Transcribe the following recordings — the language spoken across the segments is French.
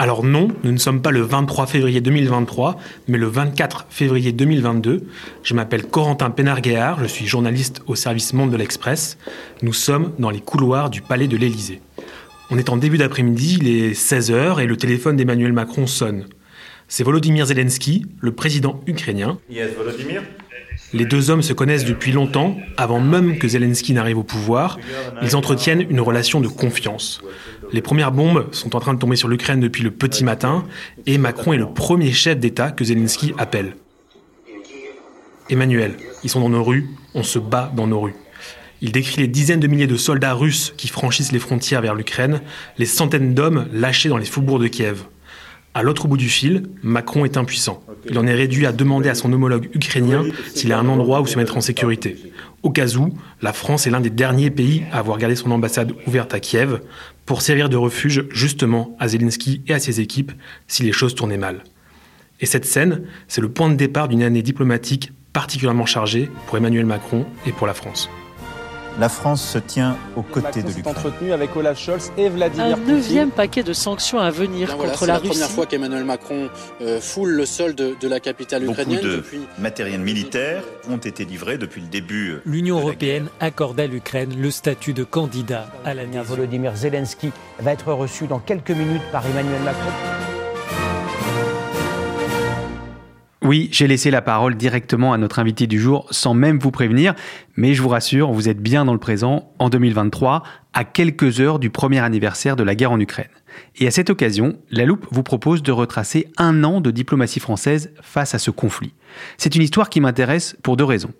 Alors non, nous ne sommes pas le 23 février 2023, mais le 24 février 2022. Je m'appelle Corentin Pénarguéard, je suis journaliste au service Monde de l'Express. Nous sommes dans les couloirs du palais de l'Élysée. On est en début d'après-midi, il est 16h et le téléphone d'Emmanuel Macron sonne. C'est Volodymyr Zelensky, le président ukrainien. Yes, Volodymyr Les deux hommes se connaissent depuis longtemps, avant même que Zelensky n'arrive au pouvoir. Ils entretiennent une relation de confiance. Les premières bombes sont en train de tomber sur l'Ukraine depuis le petit matin, et Macron est le premier chef d'État que Zelensky appelle. Emmanuel, ils sont dans nos rues, on se bat dans nos rues. Il décrit les dizaines de milliers de soldats russes qui franchissent les frontières vers l'Ukraine, les centaines d'hommes lâchés dans les faubourgs de Kiev. À l'autre bout du fil, Macron est impuissant. Il en est réduit à demander à son homologue ukrainien s'il a un endroit où se mettre en sécurité. Au cas où, la France est l'un des derniers pays à avoir gardé son ambassade ouverte à Kiev pour servir de refuge justement à Zelensky et à ses équipes si les choses tournaient mal. Et cette scène, c'est le point de départ d'une année diplomatique particulièrement chargée pour Emmanuel Macron et pour la France. La France se tient aux côtés de Macron l'Ukraine. entretenu avec Olaf Scholz et Vladimir Un Poutine. neuvième paquet de sanctions à venir Bien voilà, contre c'est la, la, Russie. première fois qu'Emmanuel Macron euh, foule le sol de, de la capitale Beaucoup ukrainienne de depuis. matériel militaire ont été livrés depuis le début. L'Union la européenne accorde à l'Ukraine le statut de candidat à l'adhésion. Volodymyr Zelensky va être reçu dans quelques minutes par Emmanuel Macron. Oui, j'ai laissé la parole directement à notre invité du jour sans même vous prévenir, mais je vous rassure, vous êtes bien dans le présent, en 2023, à quelques heures du premier anniversaire de la guerre en Ukraine. Et à cette occasion, La Loupe vous propose de retracer un an de diplomatie française face à ce conflit. C'est une histoire qui m'intéresse pour deux raisons.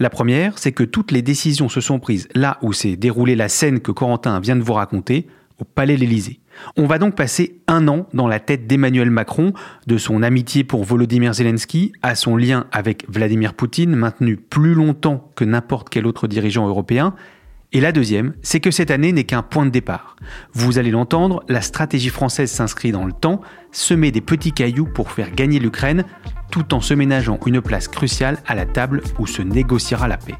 La première, c'est que toutes les décisions se sont prises là où s'est déroulée la scène que Corentin vient de vous raconter, au Palais de. On va donc passer un an dans la tête d'Emmanuel Macron, de son amitié pour Volodymyr Zelensky à son lien avec Vladimir Poutine, maintenu plus longtemps que n'importe quel autre dirigeant européen. Et la deuxième, c'est que cette année n'est qu'un point de départ. Vous allez l'entendre, la stratégie française s'inscrit dans le temps, semer des petits cailloux pour faire gagner l'Ukraine, tout en se ménageant une place cruciale à la table où se négociera la paix.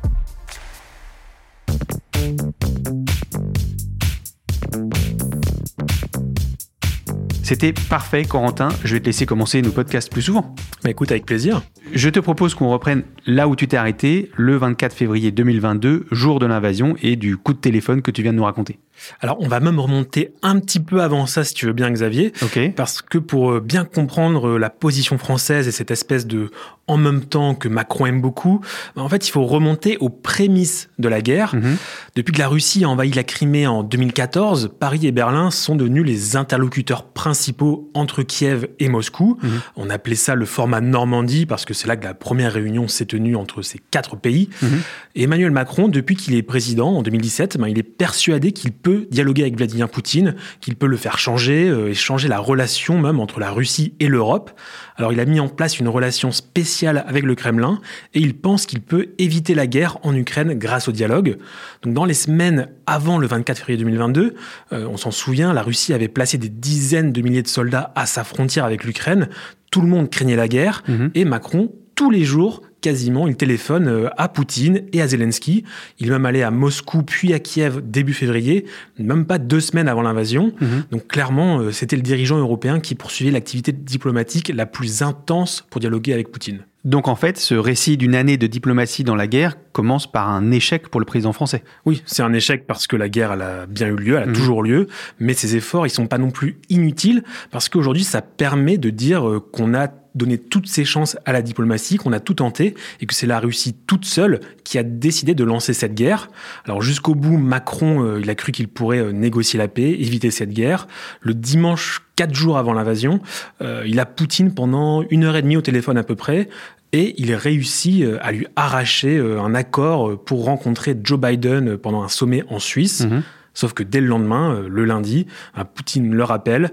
C'était parfait, Corentin. Je vais te laisser commencer nos podcasts plus souvent. Bah écoute, avec plaisir. Je te propose qu'on reprenne là où tu t'es arrêté, le 24 février 2022, jour de l'invasion et du coup de téléphone que tu viens de nous raconter. Alors, on va même remonter un petit peu avant ça, si tu veux bien, Xavier. Parce que pour euh, bien comprendre euh, la position française et cette espèce de en même temps que Macron aime beaucoup, bah, en fait, il faut remonter aux prémices de la guerre. Mhm. Depuis que la Russie a envahi la Crimée en 2014, Paris et Berlin sont devenus les interlocuteurs principaux entre Kiev et Moscou. Mhm. On appelait ça le format Normandie parce que c'est là que la première réunion s'est tenue entre ces quatre pays. Mhm. Et Emmanuel Macron, depuis qu'il est président en 2017, ben, il est persuadé qu'il peut peut dialoguer avec Vladimir Poutine, qu'il peut le faire changer euh, et changer la relation même entre la Russie et l'Europe. Alors il a mis en place une relation spéciale avec le Kremlin et il pense qu'il peut éviter la guerre en Ukraine grâce au dialogue. Donc dans les semaines avant le 24 février 2022, euh, on s'en souvient, la Russie avait placé des dizaines de milliers de soldats à sa frontière avec l'Ukraine. Tout le monde craignait la guerre Mhm. et Macron tous les jours quasiment, il téléphone euh, à Poutine et à Zelensky. Il est même allé à Moscou puis à Kiev début février, même pas deux semaines avant l'invasion. Mhm. Donc clairement, euh, c'était le dirigeant européen qui poursuivait l'activité diplomatique la plus intense pour dialoguer avec Poutine. Donc en fait, ce récit d'une année de diplomatie dans la guerre commence par un échec pour le président français. Oui, c'est un échec parce que la guerre, elle a bien eu lieu, elle a Mhm. toujours lieu, mais ces efforts, ils sont pas non plus inutiles parce qu'aujourd'hui, ça permet de dire euh, qu'on a donné toutes ses chances à la diplomatie, qu'on a tout tenté et que c'est la Russie toute seule qui a décidé de lancer cette guerre. Alors jusqu'au bout, Macron, euh, il a cru qu'il pourrait euh, négocier la paix, éviter cette guerre. Le dimanche, quatre jours avant l'invasion, euh, il a Poutine pendant une heure et demie au téléphone à peu près. Et il réussit à lui arracher un accord pour rencontrer Joe Biden pendant un sommet en Suisse. Mhm. Sauf que dès le lendemain, le lundi, Poutine le rappelle,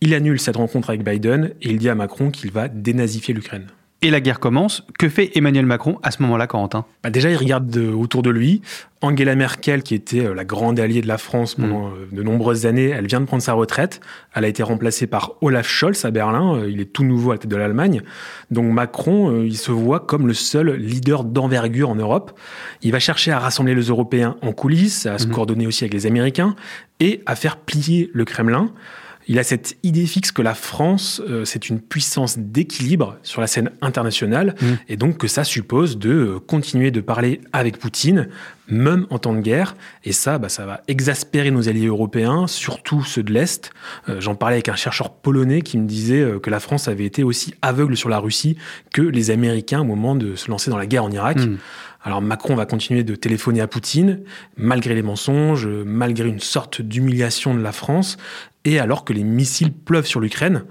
il annule cette rencontre avec Biden et il dit à Macron qu'il va dénazifier l'Ukraine. Et la guerre commence. Que fait Emmanuel Macron à ce moment-là, Corentin Bah déjà, il regarde autour de lui. Angela Merkel, qui était euh, la grande alliée de la France pendant euh, de nombreuses années, elle vient de prendre sa retraite. Elle a été remplacée par Olaf Scholz à Berlin. Euh, Il est tout nouveau à la tête de l'Allemagne. Donc Macron, il se voit comme le seul leader d'envergure en Europe. Il va chercher à rassembler les Européens en coulisses, à se Mhm. coordonner aussi avec les Américains et à faire plier le Kremlin. Il a cette idée fixe que la France, euh, c'est une puissance d'équilibre sur la scène internationale, Mhm. et donc que ça suppose de euh, continuer de parler avec Poutine, même en temps de guerre. Et ça, bah, ça va exaspérer nos alliés européens, surtout ceux de l'Est. Euh, J'en parlais avec un chercheur polonais qui me disait que la France avait été aussi aveugle sur la Russie que les Américains au moment de se lancer dans la guerre en Irak. Mhm. Alors Macron va continuer de téléphoner à Poutine, malgré les mensonges, malgré une sorte d'humiliation de la France, et alors que les missiles pleuvent sur l'Ukraine.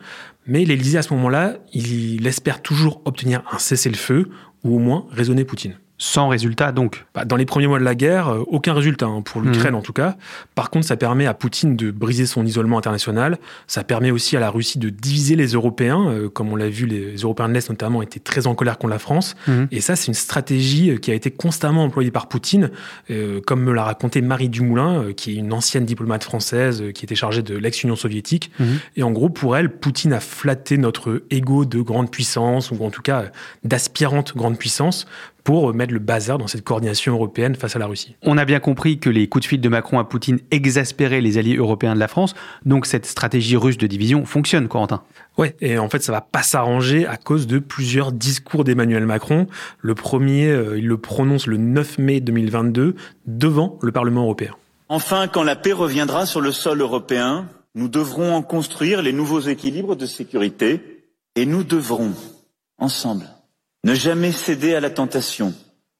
Mais l'Élysée, à ce moment-là, il espère toujours obtenir un cessez-le-feu, ou au moins raisonner Poutine. Sans résultat, donc. Bah, dans les premiers mois de la guerre, euh, aucun résultat hein, pour l'Ukraine en tout cas. Par contre, ça permet à Poutine de briser son isolement international. Ça permet aussi à la Russie de diviser les Européens. Euh, comme on l'a vu, les Européens de l'Est notamment étaient très en colère contre la France. Mhm. Et ça, c'est une stratégie euh, qui a été constamment employée par Poutine, euh, comme me l'a raconté Marie Dumoulin, euh, qui est une ancienne diplomate française qui était chargée de l'ex-Union soviétique. Mhm. Et en gros, pour elle, Poutine a flatté notre ego de grande puissance, ou en tout cas d'aspirante grande puissance, pour euh, mettre le bazar dans cette coordination européenne face à la Russie. On a bien compris que les coups de fil de Macron à Poutine exaspéraient les alliés européens de la France, donc cette stratégie russe de division fonctionne, Corentin. Ouais, et en fait, ça va pas s'arranger à cause de plusieurs discours d'Emmanuel Macron. Le premier, euh, il le prononce le 9 mai 2022 devant le Parlement européen. Enfin, quand la paix reviendra sur le sol européen, nous devrons en construire les nouveaux équilibres de sécurité et nous devrons, ensemble, ne jamais céder à la tentation,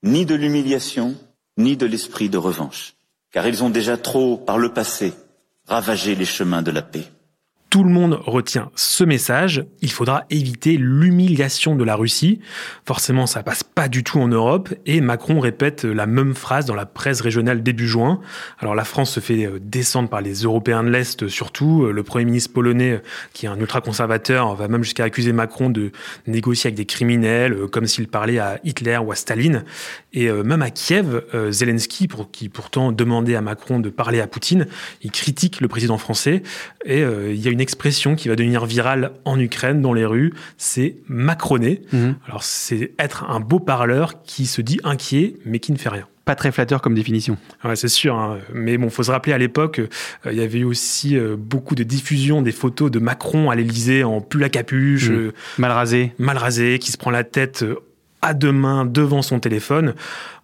ni de l'humiliation, ni de l'esprit de revanche, car ils ont déjà trop, par le passé, ravagé les chemins de la paix. Tout le monde retient ce message. Il faudra éviter l'humiliation de la Russie. Forcément, ça passe pas du tout en Europe. Et Macron répète la même phrase dans la presse régionale début juin. Alors la France se fait euh, descendre par les Européens de l'Est surtout. Euh, Le Premier ministre polonais, euh, qui est un ultra-conservateur, va même jusqu'à accuser Macron de négocier avec des criminels, euh, comme s'il parlait à Hitler ou à Staline. Et euh, même à Kiev, euh, Zelensky, pour, qui pourtant demandait à Macron de parler à Poutine, il critique le président français. Et euh, il y a une expression qui va devenir virale en Ukraine, dans les rues, c'est macroner. Mhm. Alors c'est être un beau parleur qui se dit inquiet, mais qui ne fait rien. Pas très flatteur comme définition. Ouais, c'est sûr, hein. mais bon, faut se rappeler à l'époque, euh, il y avait eu aussi euh, beaucoup de diffusion des photos de Macron à l'Élysée en pull à capuche, Mhm. euh, Mal rasé. mal rasé, qui se prend la tête à deux mains devant son téléphone.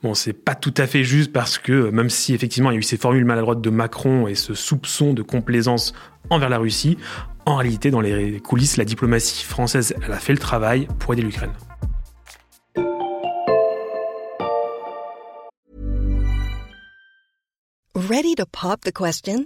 Bon, c'est pas tout à fait juste parce que euh, même si effectivement il y a eu ces formules maladroites de Macron et ce soupçon de complaisance envers la Russie, en réalité, dans les coulisses, la diplomatie française, elle a fait le travail pour aider l'Ukraine. Ready to pop the question?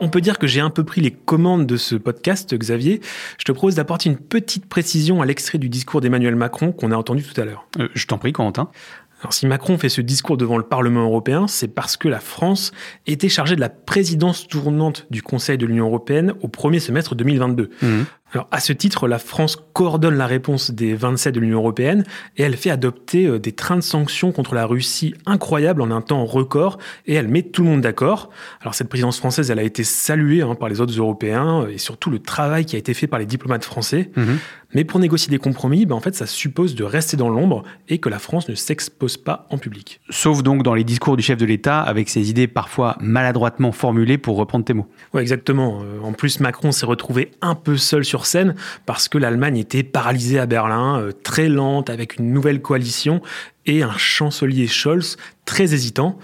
On peut dire que j'ai un peu pris les commandes de ce podcast, Xavier. Je te propose d'apporter une petite précision à l'extrait du discours d'Emmanuel Macron qu'on a entendu tout à l'heure. Euh, je t'en prie, Corentin. Alors, si Macron fait ce discours devant le Parlement européen, c'est parce que la France était chargée de la présidence tournante du Conseil de l'Union européenne au premier semestre 2022. Mmh. Alors, à ce titre, la France coordonne la réponse des 27 de l'Union européenne et elle fait adopter euh, des trains de sanctions contre la Russie incroyables en un temps record et elle met tout le monde d'accord. Alors, cette présidence française, elle a été saluée hein, par les autres Européens et surtout le travail qui a été fait par les diplomates français. Mmh. Mais pour négocier des compromis, ben en fait, ça suppose de rester dans l'ombre et que la France ne s'expose pas en public. Sauf donc dans les discours du chef de l'État, avec ses idées parfois maladroitement formulées, pour reprendre tes mots. Oui, exactement. Euh, en plus, Macron s'est retrouvé un peu seul sur scène parce que l'Allemagne était paralysée à Berlin, euh, très lente, avec une nouvelle coalition et un chancelier Scholz très hésitant.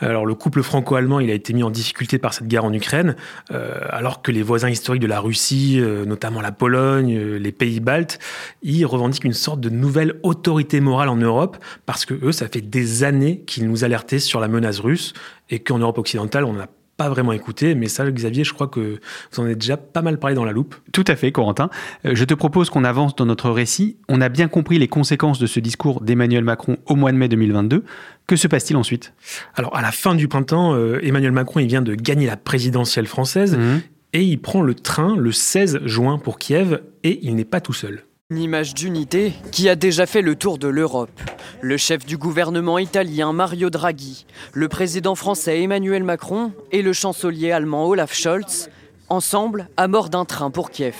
Alors le couple franco-allemand, il a été mis en difficulté par cette guerre en Ukraine, euh, alors que les voisins historiques de la Russie, euh, notamment la Pologne, les pays baltes, ils revendiquent une sorte de nouvelle autorité morale en Europe, parce que eux, ça fait des années qu'ils nous alertaient sur la menace russe, et qu'en Europe occidentale, on n'a pas vraiment écouté, mais ça, Xavier, je crois que vous en avez déjà pas mal parlé dans la loupe. Tout à fait, Corentin. Je te propose qu'on avance dans notre récit. On a bien compris les conséquences de ce discours d'Emmanuel Macron au mois de mai 2022. Que se passe-t-il ensuite? Alors, à la fin du printemps, Emmanuel Macron, il vient de gagner la présidentielle française mmh. et il prend le train le 16 juin pour Kiev et il n'est pas tout seul. Une image d'unité qui a déjà fait le tour de l'Europe. Le chef du gouvernement italien Mario Draghi, le président français Emmanuel Macron et le chancelier allemand Olaf Scholz, ensemble à bord d'un train pour Kiev.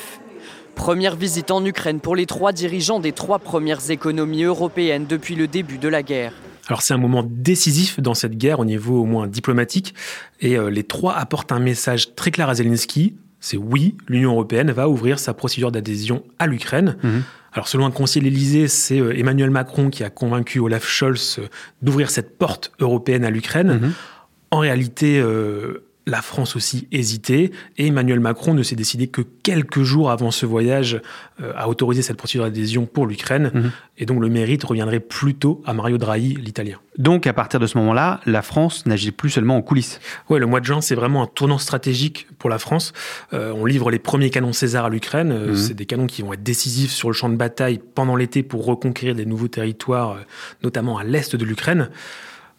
Première visite en Ukraine pour les trois dirigeants des trois premières économies européennes depuis le début de la guerre. Alors c'est un moment décisif dans cette guerre au niveau au moins diplomatique et euh, les trois apportent un message très clair à Zelensky, c'est oui, l'Union européenne va ouvrir sa procédure d'adhésion à l'Ukraine. Mhm. Alors selon un conseiller de l'Élysée, c'est euh, Emmanuel Macron qui a convaincu Olaf Scholz euh, d'ouvrir cette porte européenne à l'Ukraine. Mhm. En réalité, la France aussi hésitait et Emmanuel Macron ne s'est décidé que quelques jours avant ce voyage euh, à autoriser cette procédure d'adhésion pour l'Ukraine. Mhm. Et donc le mérite reviendrait plutôt à Mario Draghi, l'italien. Donc à partir de ce moment-là, la France n'agit plus seulement en coulisses. Oui, le mois de juin, c'est vraiment un tournant stratégique pour la France. Euh, on livre les premiers canons César à l'Ukraine. Euh, mhm. C'est des canons qui vont être décisifs sur le champ de bataille pendant l'été pour reconquérir des nouveaux territoires, notamment à l'est de l'Ukraine.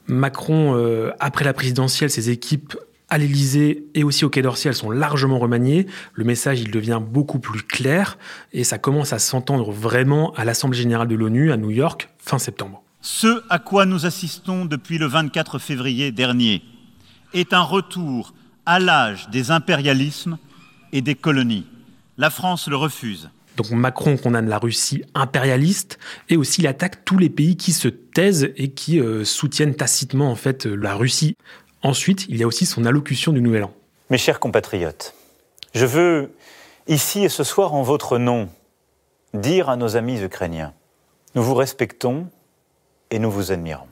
Macron, après la présidentielle, ses équipes à l'Elysée et aussi au Quai d'Orsay, elles sont largement remaniées. Le message, il devient beaucoup plus clair et ça commence à s'entendre vraiment à l'Assemblée générale de l'ONU à New York fin septembre. Ce à quoi nous assistons depuis le 24 février dernier est un retour à l'âge des impérialismes et des colonies. La France le refuse. Donc Macron condamne la Russie impérialiste et aussi il attaque tous les pays qui se taisent et qui euh, soutiennent tacitement en fait la Russie. Ensuite, il y a aussi son allocution du Nouvel An. Mes chers compatriotes, je veux, ici et ce soir en votre nom, dire à nos amis ukrainiens, nous vous respectons et nous vous admirons.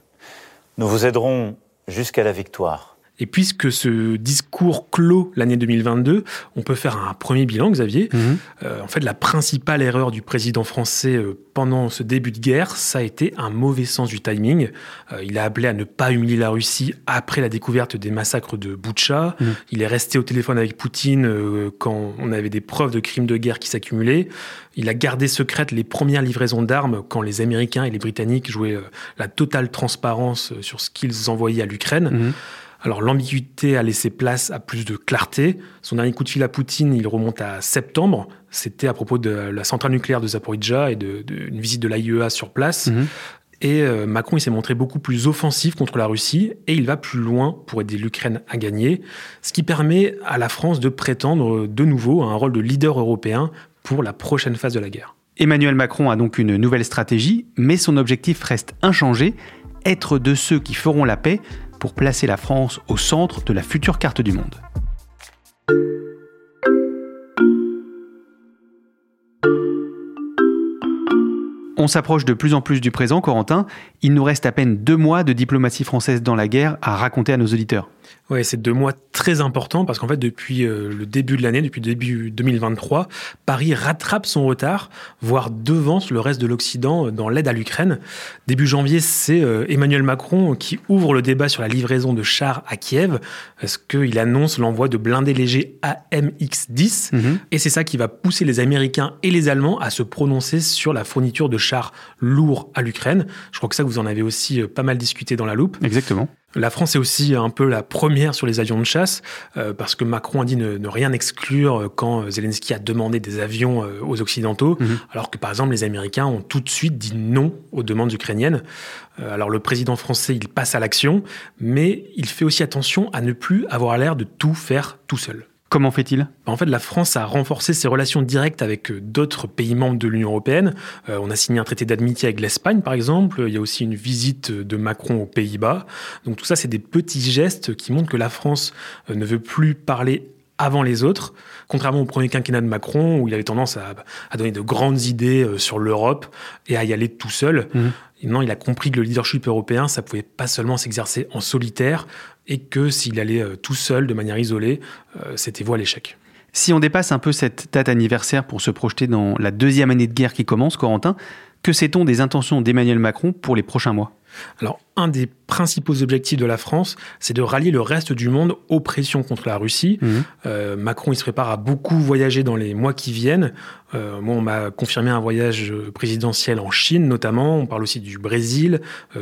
Nous vous aiderons jusqu'à la victoire. Et puisque ce discours clôt l'année 2022, on peut faire un premier bilan, Xavier. Mhm. Euh, en fait, la principale erreur du président français euh, pendant ce début de guerre, ça a été un mauvais sens du timing. Euh, il a appelé à ne pas humilier la Russie après la découverte des massacres de Boutcha. Mhm. Il est resté au téléphone avec Poutine quand on avait des preuves de crimes de guerre qui s'accumulaient. Il a gardé secrètes les premières livraisons d'armes quand les Américains et les Britanniques jouaient la totale transparence sur ce qu'ils envoyaient à l'Ukraine. Mhm. Alors l'ambiguïté a laissé place à plus de clarté. Son dernier coup de fil à Poutine, il remonte à septembre. C'était à propos de la centrale nucléaire de Zaporizhzhia et d'une visite de l'AIEA sur place. Mhm. Et euh, Macron, il s'est montré beaucoup plus offensif contre la Russie et il va plus loin pour aider l'Ukraine à gagner, ce qui permet à la France de prétendre de nouveau à un rôle de leader européen pour la prochaine phase de la guerre. Emmanuel Macron a donc une nouvelle stratégie, mais son objectif reste inchangé, être de ceux qui feront la paix pour placer la France au centre de la future carte du monde. On s'approche de plus en plus du présent, Corentin. Il nous reste à peine deux mois de diplomatie française dans la guerre à raconter à nos auditeurs. Oui, c'est deux mois très importants parce qu'en fait, depuis euh, le début de l'année, depuis le début 2023, Paris rattrape son retard, voire devance le reste de l'Occident euh, dans l'aide à l'Ukraine. Début janvier, c'est euh, Emmanuel Macron qui ouvre le débat sur la livraison de chars à Kiev, parce qu'il annonce l'envoi de blindés légers AMX-10. Mhm. Et c'est ça qui va pousser les Américains et les Allemands à se prononcer sur la fourniture de chars lourds à l'Ukraine. Je crois que ça, vous en avez aussi pas mal discuté dans la loupe. Exactement. La France est aussi un peu la première sur les avions de chasse, euh, parce que Macron a dit ne, rien exclure euh, quand Zelensky a demandé des avions euh, aux Occidentaux, mhm. alors que par exemple les Américains ont tout de suite dit non aux demandes ukrainiennes. alors le président français, il passe à l'action, mais il fait aussi attention à ne plus avoir l'air de tout faire tout seul. Comment fait-il? En fait, la France a renforcé ses relations directes avec euh, d'autres pays membres de l'Union européenne. Euh, on a signé un traité d'amitié avec l'Espagne, par exemple. Il y a aussi une visite de Macron aux Pays-Bas. Donc tout ça, c'est des petits gestes qui montrent que la France euh, ne veut plus parler avant les autres, contrairement au premier quinquennat de Macron, où il avait tendance à, donner de grandes idées sur l'Europe et à y aller tout seul. Mmh. Non, il a compris que le leadership européen, ça pouvait pas seulement s'exercer en solitaire, et que s'il allait euh, tout seul, de manière isolée, euh, c'était voie à l'échec. Si on dépasse un peu cette date anniversaire pour se projeter dans la deuxième année de guerre qui commence, Corentin, que sait-on des intentions d'Emmanuel Macron pour les prochains mois? Alors, un des principaux objectifs de la France, c'est de rallier le reste du monde aux pressions contre la Russie. Mhm. Euh, Macron, il se prépare à beaucoup voyager dans les mois qui viennent. moi, on m'a confirmé un voyage présidentiel en Chine, notamment. On parle aussi du Brésil,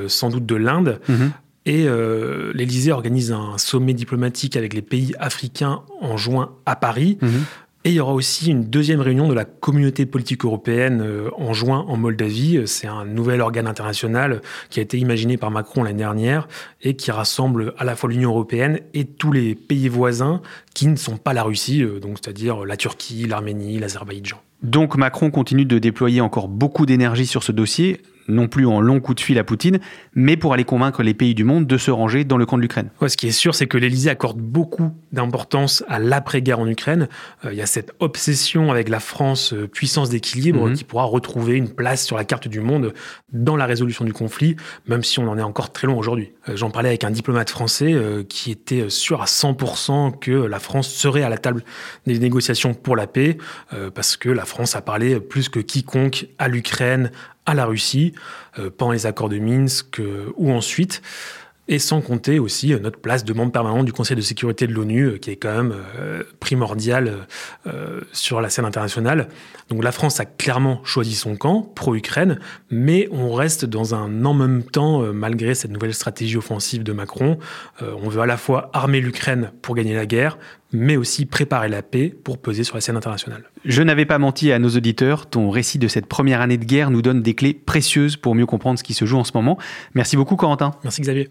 sans doute de l'Inde. Mhm. Et euh, l'Élysée organise un sommet diplomatique avec les pays africains en juin à Paris. Mhm. Et il y aura aussi une deuxième réunion de la communauté politique européenne euh, en juin en Moldavie. C'est un nouvel organe international qui a été imaginé par Macron l'année dernière et qui rassemble à la fois l'Union européenne et tous les pays voisins qui ne sont pas la Russie, euh, donc c'est-à-dire la Turquie, l'Arménie, l'Azerbaïdjan. Donc Macron continue de déployer encore beaucoup d'énergie sur ce dossier non plus en long coup de fil à Poutine, mais pour aller convaincre les pays du monde de se ranger dans le camp de l'Ukraine. ce qui est sûr, c'est que l'Élysée accorde beaucoup d'importance à l'après-guerre en Ukraine. Euh, il y a cette obsession avec la France, euh, puissance d'équilibre, mhm. qui pourra retrouver une place sur la carte du monde dans la résolution du conflit, même si on en est encore très loin aujourd'hui. Euh, j'en parlais avec un diplomate français qui était sûr à 100% que la France serait à la table des négociations pour la paix, parce que la France a parlé plus que quiconque à l'Ukraine, à la Russie euh, pendant les accords de Minsk euh, ou ensuite et sans compter aussi euh, notre place de membre permanent du Conseil de sécurité de l'ONU, qui est quand même primordial sur la scène internationale. Donc la France a clairement choisi son camp, pro-Ukraine, mais on reste dans un en même temps, malgré cette nouvelle stratégie offensive de Macron. on veut à la fois armer l'Ukraine pour gagner la guerre, mais aussi préparer la paix pour peser sur la scène internationale. Je n'avais pas menti à nos auditeurs, ton récit de cette première année de guerre nous donne des clés précieuses pour mieux comprendre ce qui se joue en ce moment. Merci beaucoup Corentin. Merci Xavier.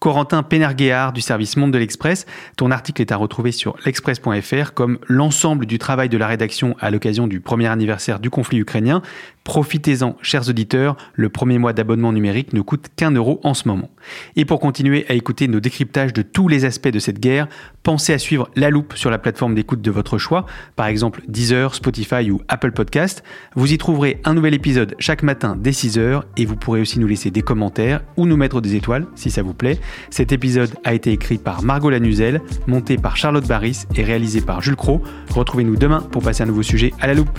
Corentin Pénerguéard du service Monde de l'Express. Ton article est à retrouver sur l'express.fr comme l'ensemble du travail de la rédaction à l'occasion du premier anniversaire du conflit ukrainien. Profitez-en, chers auditeurs, le premier mois d'abonnement numérique ne coûte qu'un euro en ce moment. Et pour continuer à écouter nos décryptages de tous les aspects de cette guerre, pensez à suivre La Loupe sur la plateforme d'écoute de votre choix, par exemple Deezer, Spotify ou Apple Podcast. Vous y trouverez un nouvel épisode chaque matin dès 6h et vous pourrez aussi nous laisser des commentaires ou nous mettre des étoiles si ça vous plaît. Cet épisode a été écrit par Margot Lanuzel, monté par Charlotte Barris et réalisé par Jules Cro. Retrouvez-nous demain pour passer un nouveau sujet à la loupe.